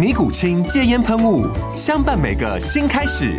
尼古清戒烟喷雾，相伴每个新开始。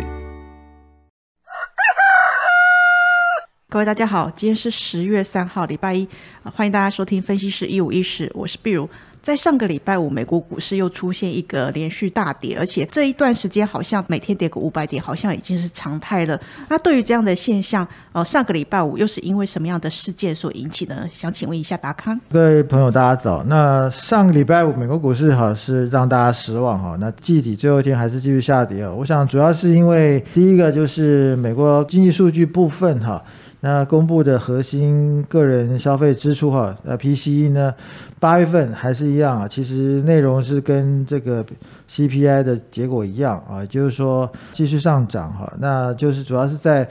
各位大家好，今天是十月三号，礼拜一，欢迎大家收听分析师一五一十，我是碧如。在上个礼拜五，美国股市又出现一个连续大跌，而且这一段时间好像每天跌个五百点，好像已经是常态了。那对于这样的现象，呃，上个礼拜五又是因为什么样的事件所引起呢？想请问一下达康。各位朋友，大家早。那上个礼拜五，美国股市哈是让大家失望哈。那季底最后一天还是继续下跌啊。我想主要是因为第一个就是美国经济数据部分哈。那公布的核心个人消费支出哈，呃，PCE 呢，八月份还是一样啊，其实内容是跟这个 CPI 的结果一样啊，就是说继续上涨哈，那就是主要是在。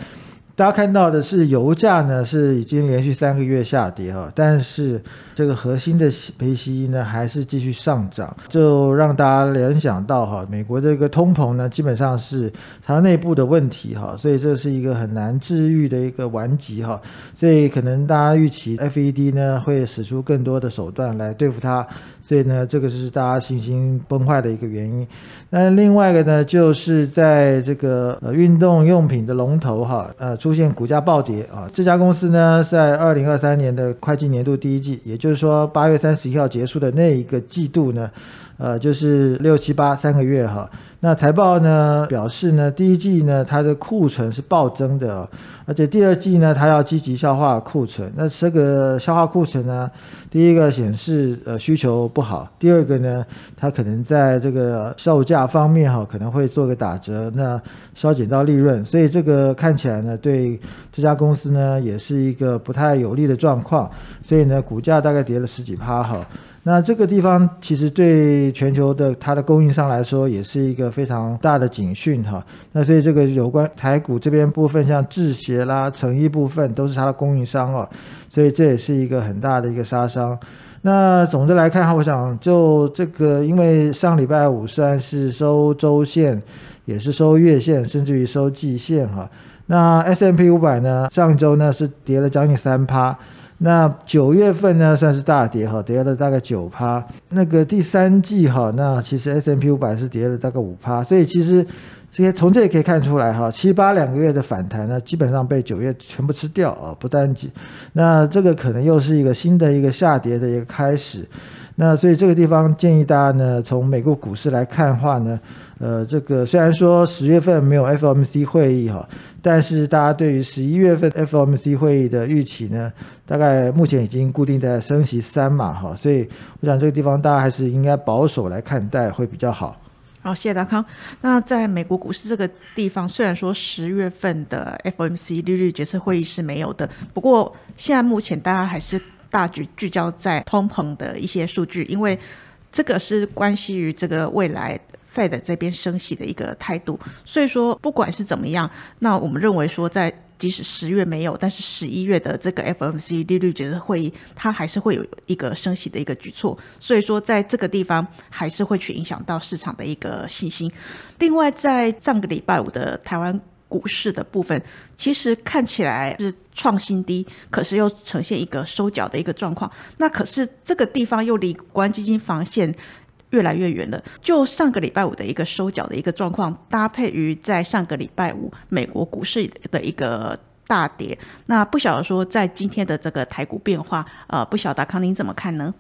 大家看到的是油价呢是已经连续三个月下跌哈，但是这个核心的 pc 呢还是继续上涨，就让大家联想到哈，美国这个通膨呢基本上是它内部的问题哈，所以这是一个很难治愈的一个顽疾哈，所以可能大家预期 FED 呢会使出更多的手段来对付它，所以呢这个是大家信心崩坏的一个原因。那另外一个呢就是在这个呃运动用品的龙头哈，呃出。出现股价暴跌啊！这家公司呢，在二零二三年的会计年度第一季，也就是说八月三十一号结束的那一个季度呢，呃，就是六七八三个月哈。那财报呢表示呢，第一季呢它的库存是暴增的，而且第二季呢它要积极消化库存。那这个消化库存呢，第一个显示呃需求不好，第二个呢它可能在这个售价方面哈可能会做个打折，那削减到利润，所以这个看起来呢对这家公司呢也是一个不太有利的状况，所以呢股价大概跌了十几趴哈。那这个地方其实对全球的它的供应商来说，也是一个非常大的警讯哈。那所以这个有关台股这边部分，像制鞋啦、成衣部分，都是它的供应商哦。所以这也是一个很大的一个杀伤。那总的来看哈，我想就这个，因为上礼拜五虽然是收周线，也是收月线，甚至于收季线哈。那 S M P 五百呢，上周呢是跌了将近三趴。那九月份呢，算是大跌哈，跌了大概九趴。那个第三季哈，那其实 S M P 五百是跌了大概五趴，所以其实这些从这也可以看出来哈，七八两个月的反弹呢，基本上被九月全部吃掉啊，不单几。那这个可能又是一个新的一个下跌的一个开始。那所以这个地方建议大家呢，从美国股市来看的话呢。呃，这个虽然说十月份没有 FOMC 会议哈，但是大家对于十一月份 FOMC 会议的预期呢，大概目前已经固定在升息三嘛哈，所以我想这个地方大家还是应该保守来看待会比较好。好，谢谢达康。那在美国股市这个地方，虽然说十月份的 FOMC 利率决策会议是没有的，不过现在目前大家还是大局聚焦在通膨的一些数据，因为这个是关系于这个未来。Fed 这边升息的一个态度，所以说不管是怎么样，那我们认为说，在即使十月没有，但是十一月的这个 FMC 利率决策会议，它还是会有一个升息的一个举措，所以说在这个地方还是会去影响到市场的一个信心。另外，在上个礼拜五的台湾股市的部分，其实看起来是创新低，可是又呈现一个收脚的一个状况。那可是这个地方又离国安基金防线。越来越远了。就上个礼拜五的一个收脚的一个状况，搭配于在上个礼拜五美国股市的一个大跌，那不晓得说在今天的这个台股变化，呃，不晓得康宁怎么看呢？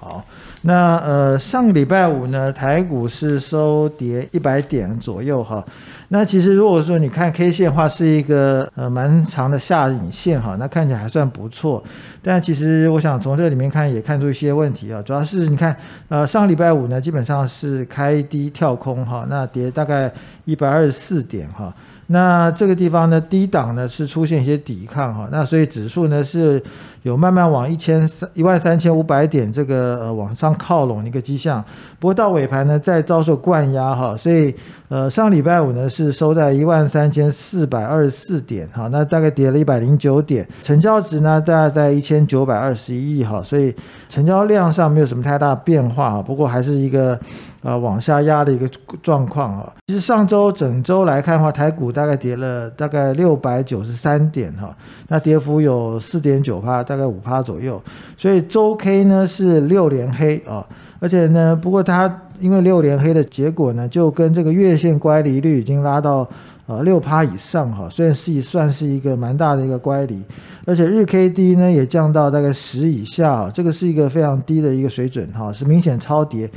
好，那呃，上个礼拜五呢，台股是收跌一百点左右哈。那其实如果说你看 K 线的话，是一个呃蛮长的下影线哈，那看起来还算不错。但其实我想从这里面看也看出一些问题啊，主要是你看呃上个礼拜五呢，基本上是开低跳空哈，那跌大概一百二十四点哈。那这个地方呢，低档呢是出现一些抵抗哈，那所以指数呢是有慢慢往一千三一万三千五百点这个呃往上靠拢的一个迹象，不过到尾盘呢再遭受灌压哈，所以呃上礼拜五呢是收在一万三千四百二十四点哈，那大概跌了一百零九点，成交值呢大概在一千九百二十一亿哈，所以成交量上没有什么太大变化哈，不过还是一个。啊，往下压的一个状况啊。其实上周整周来看的话，台股大概跌了大概六百九十三点哈，那跌幅有四点九帕，大概五帕左右。所以周 K 呢是六连黑啊，而且呢，不过它因为六连黑的结果呢，就跟这个月线乖离率已经拉到。呃，六趴以上哈，虽然是算是一个蛮大的一个乖离，而且日 K D 呢也降到大概十以下，这个是一个非常低的一个水准哈，是明显超跌。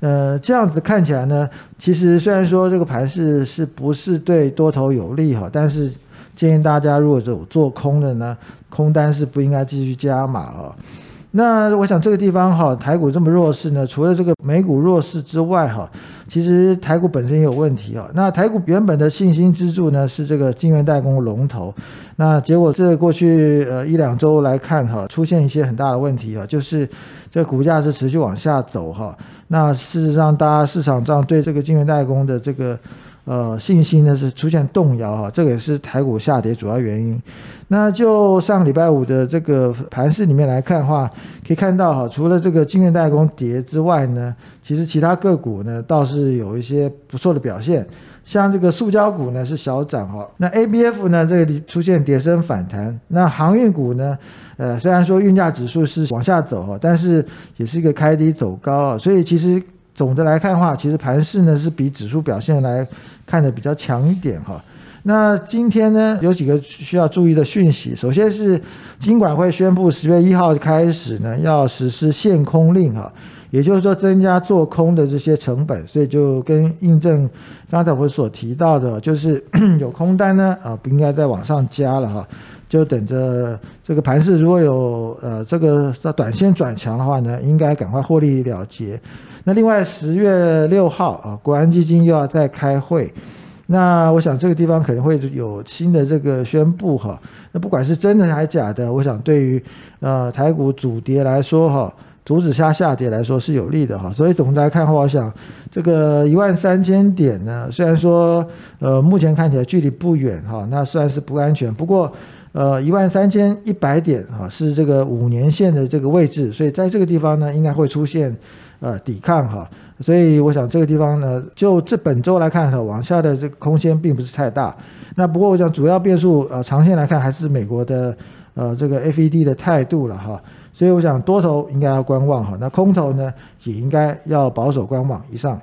呃，这样子看起来呢，其实虽然说这个盘势是不是对多头有利哈，但是建议大家如果有做空的呢，空单是不应该继续加码哈。那我想这个地方哈，台股这么弱势呢，除了这个美股弱势之外哈，其实台股本身也有问题啊。那台股原本的信心支柱呢是这个晶圆代工龙头，那结果这过去呃一两周来看哈，出现一些很大的问题啊，就是这股价是持续往下走哈。那事实上，大家市场上对这个晶圆代工的这个。呃，信心呢是出现动摇哈，这个也是台股下跌主要原因。那就上礼拜五的这个盘市里面来看的话，可以看到哈，除了这个晶圆代工跌之外呢，其实其他个股呢倒是有一些不错的表现。像这个塑胶股呢是小涨哈，那 A B F 呢这里出现跌升反弹。那航运股呢，呃，虽然说运价指数是往下走哈，但是也是一个开低走高啊，所以其实。总的来看的话，其实盘势呢是比指数表现来看的比较强一点哈。那今天呢有几个需要注意的讯息，首先是金管会宣布十月一号开始呢要实施限空令哈，也就是说增加做空的这些成本，所以就跟印证刚才我所提到的，就是 有空单呢啊不应该再往上加了哈，就等着这个盘势如果有呃这个短线转强的话呢，应该赶快获利了结。那另外十月六号啊，国安基金又要再开会，那我想这个地方可能会有新的这个宣布哈。那不管是真的还是假的，我想对于呃台股主跌来说哈，阻止下下跌来说是有利的哈。所以总的来看的话，我想这个一万三千点呢，虽然说呃目前看起来距离不远哈，那算是不安全。不过呃一万三千一百点哈是这个五年线的这个位置，所以在这个地方呢应该会出现。呃，抵抗哈，所以我想这个地方呢，就这本周来看哈，往下的这个空间并不是太大。那不过我想主要变数呃，长线来看还是美国的呃这个 FED 的态度了哈。所以我想多头应该要观望哈，那空头呢也应该要保守观望。以上。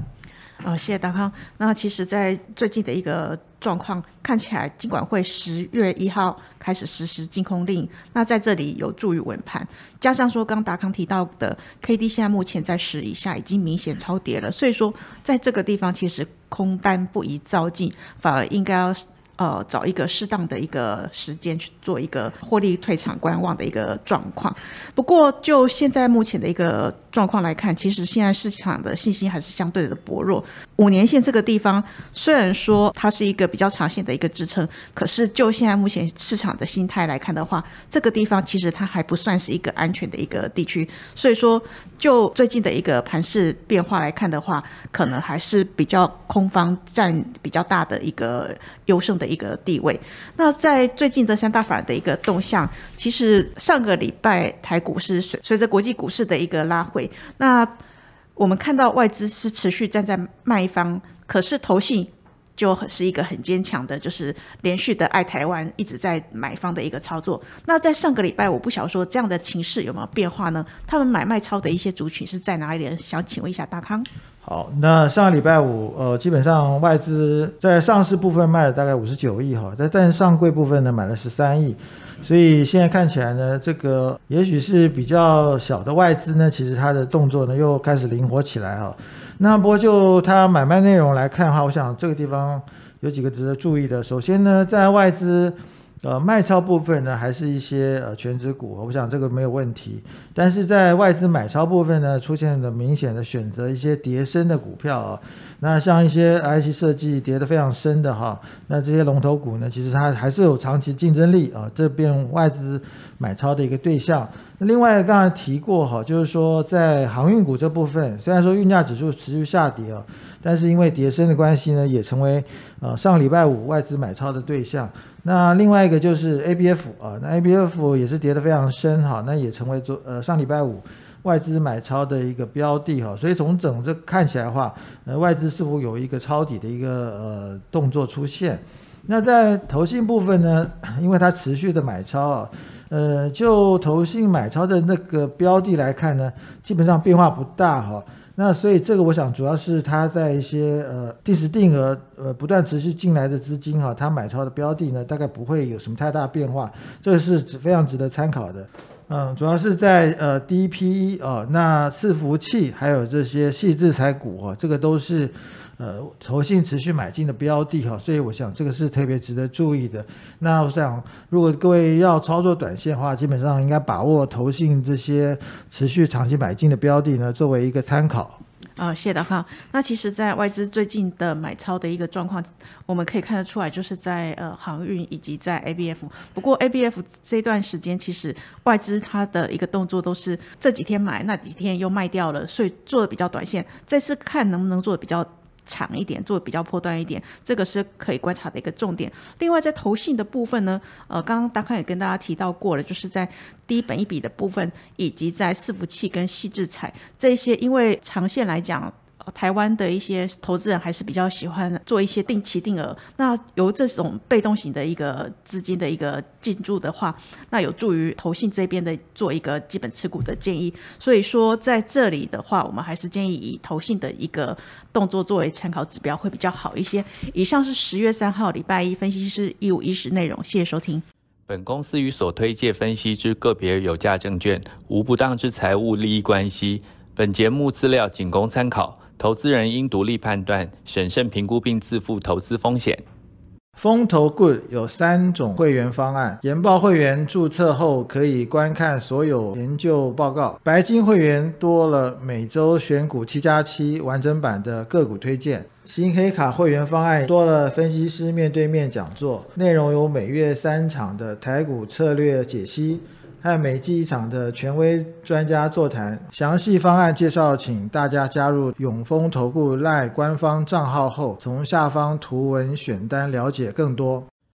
啊，谢谢达康。那其实，在最近的一个状况看起来，尽管会十月一号开始实施禁空令，那在这里有助于稳盘。加上说，刚达康提到的 K D 现在目前在十以下，已经明显超跌了，所以说在这个地方，其实空单不宜造进，反而应该要。呃，找一个适当的一个时间去做一个获利退场观望的一个状况。不过，就现在目前的一个状况来看，其实现在市场的信心还是相对的薄弱。五年线这个地方，虽然说它是一个比较长线的一个支撑，可是就现在目前市场的心态来看的话，这个地方其实它还不算是一个安全的一个地区。所以说，就最近的一个盘势变化来看的话，可能还是比较空方占比较大的一个优胜的。一个地位。那在最近的三大法的一个动向，其实上个礼拜台股是随随着国际股市的一个拉回，那我们看到外资是持续站在卖方，可是投信就是一个很坚强的，就是连续的爱台湾一直在买方的一个操作。那在上个礼拜，我不晓得说这样的情势有没有变化呢？他们买卖超的一些族群是在哪里？想请问一下大康。好，那上个礼拜五，呃，基本上外资在上市部分卖了大概五十九亿哈，在但上柜部分呢买了十三亿，所以现在看起来呢，这个也许是比较小的外资呢，其实它的动作呢又开始灵活起来哈。那不过就它买卖内容来看的话，我想这个地方有几个值得注意的。首先呢，在外资呃，卖超部分呢，还是一些呃全指股，我想这个没有问题。但是在外资买超部分呢，出现了明显的选择一些跌深的股票啊。那像一些 IC 设计跌得非常深的哈，那这些龙头股呢，其实它还是有长期竞争力啊，这边外资买超的一个对象。另外刚才提过哈，就是说在航运股这部分，虽然说运价指数持续下跌啊，但是因为跌深的关系呢，也成为呃上礼拜五外资买超的对象。那另外一个就是 A B F 啊，那 A B F 也是跌得非常深哈，那也成为昨呃上礼拜五外资买超的一个标的哈，所以从整个看起来的话，呃外资似乎有一个抄底的一个呃动作出现。那在投信部分呢，因为它持续的买超啊，呃就投信买超的那个标的来看呢，基本上变化不大哈。那所以这个我想主要是它在一些呃定时定额呃不断持续进来的资金哈，它买超的标的呢大概不会有什么太大变化，这个是非常值得参考的。嗯，主要是在呃 DPE 啊，那伺服器还有这些细制材股啊，这个都是。呃，投信持续买进的标的哈，所以我想这个是特别值得注意的。那我想，如果各位要操作短线的话，基本上应该把握投信这些持续长期买进的标的呢，作为一个参考。啊，谢导哈。那其实，在外资最近的买超的一个状况，我们可以看得出来，就是在呃航运以及在 ABF。不过 ABF 这段时间，其实外资它的一个动作都是这几天买，那几天又卖掉了，所以做的比较短线。这次看能不能做的比较。长一点，做比较破断一点，这个是可以观察的一个重点。另外，在投信的部分呢，呃，刚刚大康也跟大家提到过了，就是在低本一笔的部分，以及在伺服器跟细致彩这些，因为长线来讲。台湾的一些投资人还是比较喜欢做一些定期定额，那由这种被动型的一个资金的一个进驻的话，那有助于投信这边的做一个基本持股的建议。所以说在这里的话，我们还是建议以投信的一个动作作为参考指标会比较好一些。以上是十月三号礼拜一分析师一五一十内容，谢谢收听。本公司与所推介分析之个别有价证券无不当之财务利益关系。本节目资料仅供参考。投资人应独立判断、审慎评估并自负投资风险。风投 Good 有三种会员方案：研报会员注册后可以观看所有研究报告；白金会员多了每周选股七加七完整版的个股推荐；新黑卡会员方案多了分析师面对面讲座，内容有每月三场的台股策略解析。和每季一场的权威专家座谈，详细方案介绍，请大家加入永丰投顾赖官方账号后，从下方图文选单了解更多。